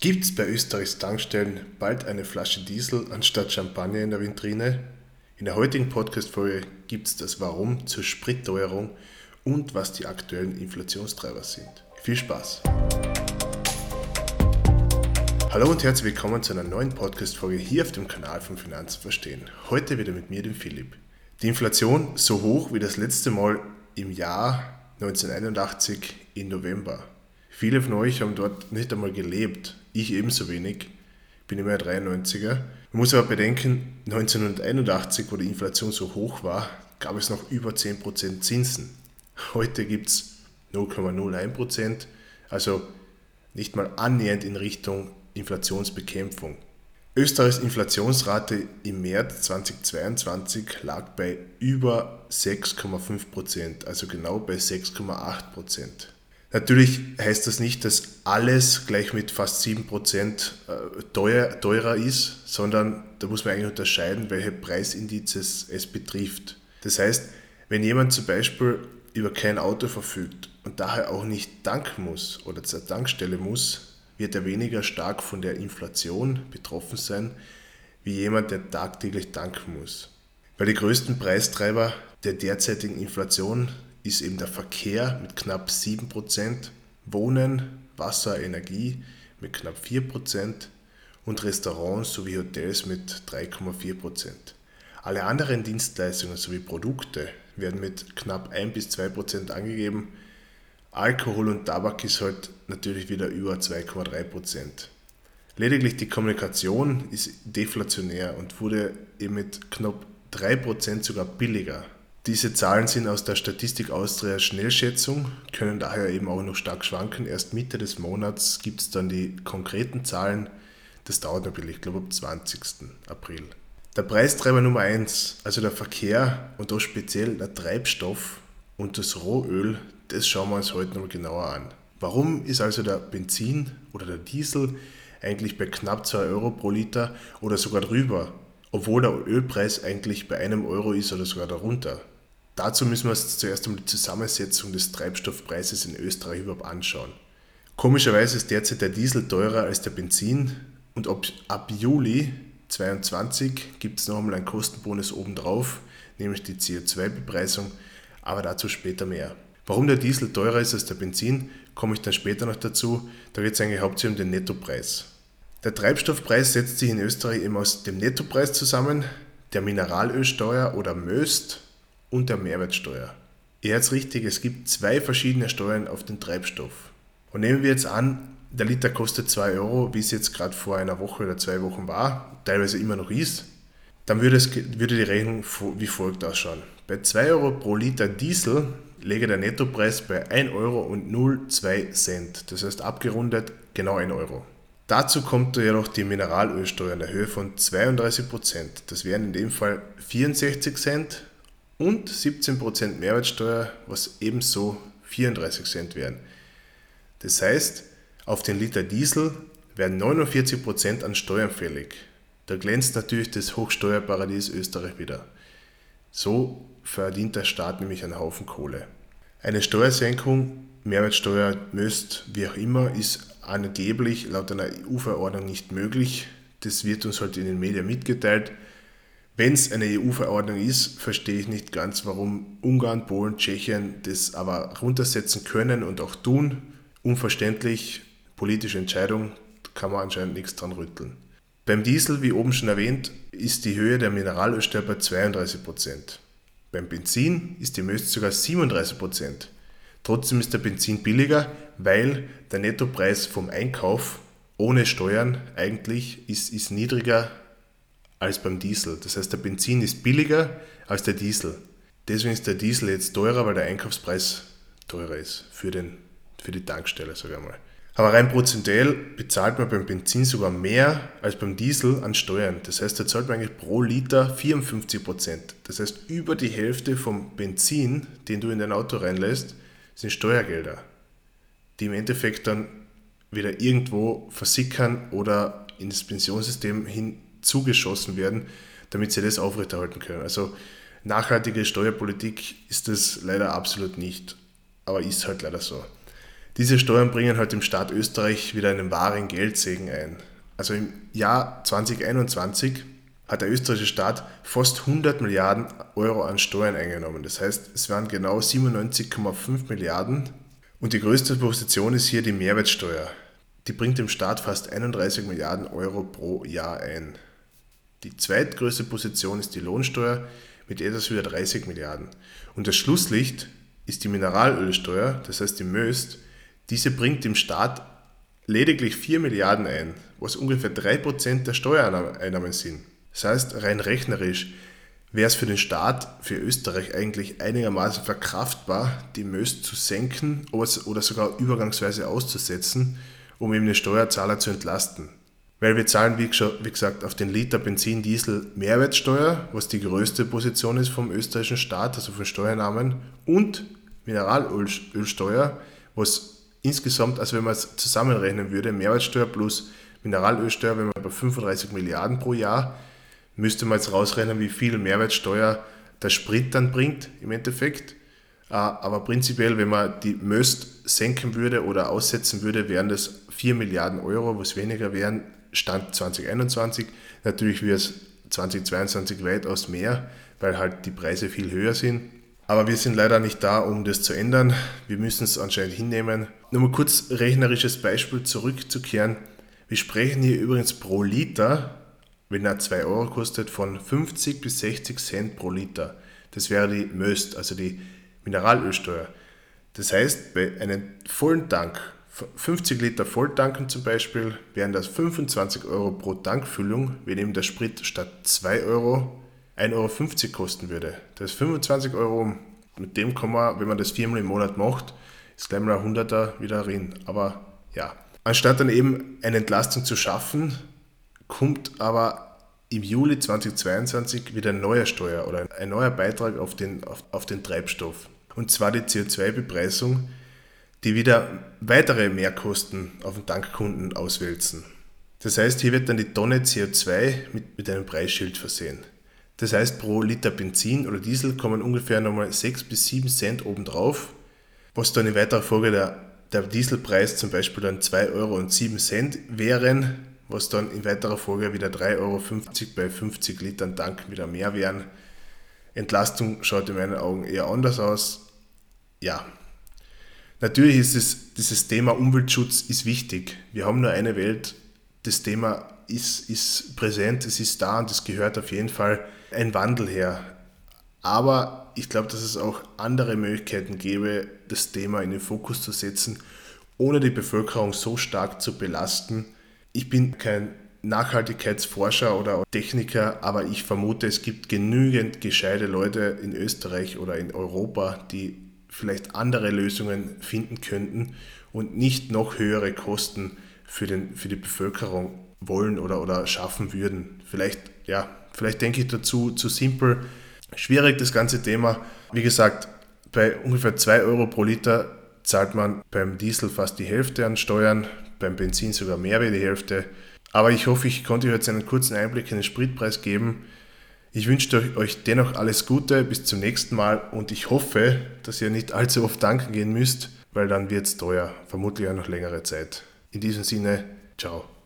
Gibt es bei Österreichs Tankstellen bald eine Flasche Diesel anstatt Champagner in der Vitrine? In der heutigen Podcast-Folge gibt es das Warum zur Spritteuerung und was die aktuellen Inflationstreiber sind. Viel Spaß! Hallo und herzlich willkommen zu einer neuen Podcast-Folge hier auf dem Kanal von Finanzen verstehen. Heute wieder mit mir, dem Philipp. Die Inflation so hoch wie das letzte Mal im Jahr 1981 im November. Viele von euch haben dort nicht einmal gelebt ich ebenso wenig. Bin immer ein 93er. Man muss aber bedenken, 1981, wo die Inflation so hoch war, gab es noch über 10% Zinsen. Heute gibt es 0,01%, also nicht mal annähernd in Richtung Inflationsbekämpfung. Österreichs Inflationsrate im März 2022 lag bei über 6,5%, also genau bei 6,8%. Natürlich heißt das nicht, dass alles gleich mit fast 7% äh, teuer, teurer ist, sondern da muss man eigentlich unterscheiden, welche Preisindizes es betrifft. Das heißt, wenn jemand zum Beispiel über kein Auto verfügt und daher auch nicht tanken muss oder zur Tankstelle muss, wird er weniger stark von der Inflation betroffen sein, wie jemand, der tagtäglich tanken muss. Weil die größten Preistreiber der derzeitigen Inflation ist eben der Verkehr mit knapp 7%, Wohnen, Wasser, Energie mit knapp 4% und Restaurants sowie Hotels mit 3,4%. Alle anderen Dienstleistungen sowie Produkte werden mit knapp 1 bis 2% angegeben. Alkohol und Tabak ist halt natürlich wieder über 2,3%. Lediglich die Kommunikation ist deflationär und wurde eben mit knapp 3% sogar billiger diese Zahlen sind aus der Statistik Austria Schnellschätzung, können daher eben auch noch stark schwanken. Erst Mitte des Monats gibt es dann die konkreten Zahlen. Das dauert natürlich, ich glaube, am 20. April. Der Preistreiber Nummer 1, also der Verkehr und da speziell der Treibstoff und das Rohöl, das schauen wir uns heute noch genauer an. Warum ist also der Benzin oder der Diesel eigentlich bei knapp 2 Euro pro Liter oder sogar drüber, obwohl der Ölpreis eigentlich bei einem Euro ist oder sogar darunter? Dazu müssen wir uns zuerst einmal die Zusammensetzung des Treibstoffpreises in Österreich überhaupt anschauen. Komischerweise ist derzeit der Diesel teurer als der Benzin und ab, Juli 2022 gibt es noch einmal einen Kostenbonus obendrauf, nämlich die CO2-Bepreisung, aber dazu später mehr. Warum der Diesel teurer ist als der Benzin, komme ich dann später noch dazu. Da geht es eigentlich hauptsächlich um den Nettopreis. Der Treibstoffpreis setzt sich in Österreich eben aus dem Nettopreis zusammen, der Mineralölsteuer oder Möst und der Mehrwertsteuer. Ihr hört richtig, es gibt zwei verschiedene Steuern auf den Treibstoff. Und nehmen wir jetzt an, der Liter kostet 2 Euro, wie es jetzt gerade vor einer Woche oder zwei Wochen war, teilweise immer noch ist, dann würde, es, würde die Rechnung wie folgt ausschauen. Bei 2 Euro pro Liter Diesel läge der Nettopreis bei 1 Euro und 0,2 Cent. Das heißt abgerundet genau 1 Euro. Dazu kommt jedoch die Mineralölsteuer in der Höhe von 32%. Das wären in dem Fall 64 Cent und 17% Mehrwertsteuer, was ebenso 34 Cent wären. Das heißt, auf den Liter Diesel werden 49% an Steuern fällig. Da glänzt natürlich das Hochsteuerparadies Österreich wieder. So verdient der Staat nämlich einen Haufen Kohle. Eine Steuersenkung, Mehrwertsteuer, Möst, wie auch immer, ist angeblich laut einer EU-Verordnung nicht möglich. Das wird uns halt in den Medien mitgeteilt. Wenn es eine EU-Verordnung ist, verstehe ich nicht ganz, warum Ungarn, Polen, Tschechien das aber runtersetzen können und auch tun. Unverständlich, politische Entscheidung, kann man anscheinend nichts dran rütteln. Beim Diesel, wie oben schon erwähnt, ist die Höhe der Mineralölsteuer bei 32%. Beim Benzin ist die Möst sogar 37%. Trotzdem ist der Benzin billiger, weil der Nettopreis vom Einkauf ohne Steuern eigentlich ist, ist niedriger als beim Diesel. Das heißt, der Benzin ist billiger als der Diesel. Deswegen ist der Diesel jetzt teurer, weil der Einkaufspreis teurer ist für, den, für die Tankstelle, sage ich mal. Aber rein prozentuell bezahlt man beim Benzin sogar mehr als beim Diesel an Steuern. Das heißt, da zahlt man eigentlich pro Liter 54 Prozent. Das heißt, über die Hälfte vom Benzin, den du in dein Auto reinlässt, sind Steuergelder, die im Endeffekt dann wieder irgendwo versickern oder ins Pensionssystem hin zugeschossen werden, damit sie das aufrechterhalten können. Also nachhaltige Steuerpolitik ist das leider absolut nicht, aber ist halt leider so. Diese Steuern bringen halt dem Staat Österreich wieder einen wahren Geldsegen ein. Also im Jahr 2021 hat der österreichische Staat fast 100 Milliarden Euro an Steuern eingenommen. Das heißt, es waren genau 97,5 Milliarden. Und die größte Position ist hier die Mehrwertsteuer. Die bringt dem Staat fast 31 Milliarden Euro pro Jahr ein. Die zweitgrößte Position ist die Lohnsteuer mit etwas über 30 Milliarden. Und das Schlusslicht ist die Mineralölsteuer, das heißt die Möst. Diese bringt dem Staat lediglich 4 Milliarden ein, was ungefähr 3% der Steuereinnahmen sind. Das heißt, rein rechnerisch wäre es für den Staat, für Österreich eigentlich einigermaßen verkraftbar, die Möst zu senken oder sogar übergangsweise auszusetzen, um eben den Steuerzahler zu entlasten. Weil wir zahlen, wie gesagt, auf den Liter Benzin, Diesel Mehrwertsteuer, was die größte Position ist vom österreichischen Staat, also von Steuernahmen, und Mineralölsteuer, was insgesamt, also wenn man es zusammenrechnen würde, Mehrwertsteuer plus Mineralölsteuer, wenn man bei 35 Milliarden pro Jahr, müsste man jetzt rausrechnen, wie viel Mehrwertsteuer der Sprit dann bringt im Endeffekt. Äh, aber prinzipiell, wenn man die Möst senken würde oder aussetzen würde, wären das 4 Milliarden Euro, was weniger wären, Stand 2021. Natürlich wäre es 2022 weitaus mehr, weil halt die Preise viel höher sind. Aber wir sind leider nicht da, um das zu ändern. Wir müssen es anscheinend hinnehmen. Nur mal kurz rechnerisches Beispiel zurückzukehren. Wir sprechen hier übrigens pro Liter wenn er 2 Euro kostet, von 50 bis 60 Cent pro Liter. Das wäre die Möst, also die Mineralölsteuer. Das heißt, bei einem vollen Tank, 50 Liter Volltanken zum Beispiel, wären das 25 Euro pro Tankfüllung, wenn eben der Sprit statt 2 Euro 1,50 Euro kosten würde. Das ist 25 Euro. Mit dem kann man, wenn man das viermal im Monat macht, ist gleich mal ein Hunderter wieder drin. Aber ja, anstatt dann eben eine Entlastung zu schaffen, kommt aber im Juli 2022 wieder eine neue Steuer oder ein neuer Beitrag auf den, auf, auf den Treibstoff. Und zwar die CO2-Bepreisung, die wieder weitere Mehrkosten auf den Tankkunden auswälzen. Das heißt, hier wird dann die Tonne CO2 mit, mit einem Preisschild versehen. Das heißt, pro Liter Benzin oder Diesel kommen ungefähr nochmal 6 bis 7 Cent obendrauf, was dann in weiterer Folge der, der Dieselpreis zum Beispiel dann 2 Euro und 7 Cent wären, was dann in weiterer Folge wieder 3,50 Euro bei 50 Litern Tank wieder mehr wären. Entlastung schaut in meinen Augen eher anders aus. Ja, natürlich ist es, dieses Thema Umweltschutz ist wichtig. Wir haben nur eine Welt. Das Thema ist, ist präsent, es ist da und es gehört auf jeden Fall ein Wandel her. Aber ich glaube, dass es auch andere Möglichkeiten gäbe, das Thema in den Fokus zu setzen, ohne die Bevölkerung so stark zu belasten, ich bin kein Nachhaltigkeitsforscher oder Techniker, aber ich vermute, es gibt genügend gescheite Leute in Österreich oder in Europa, die vielleicht andere Lösungen finden könnten und nicht noch höhere Kosten für, den, für die Bevölkerung wollen oder, oder schaffen würden. Vielleicht, ja, vielleicht denke ich dazu zu simpel. Schwierig das ganze Thema. Wie gesagt, bei ungefähr 2 Euro pro Liter zahlt man beim Diesel fast die Hälfte an Steuern, beim Benzin sogar mehr wie die Hälfte. Aber ich hoffe, ich konnte euch jetzt einen kurzen Einblick in den Spritpreis geben. Ich wünsche euch dennoch alles Gute, bis zum nächsten Mal und ich hoffe, dass ihr nicht allzu oft tanken gehen müsst, weil dann wird es teuer, vermutlich auch noch längere Zeit. In diesem Sinne, ciao.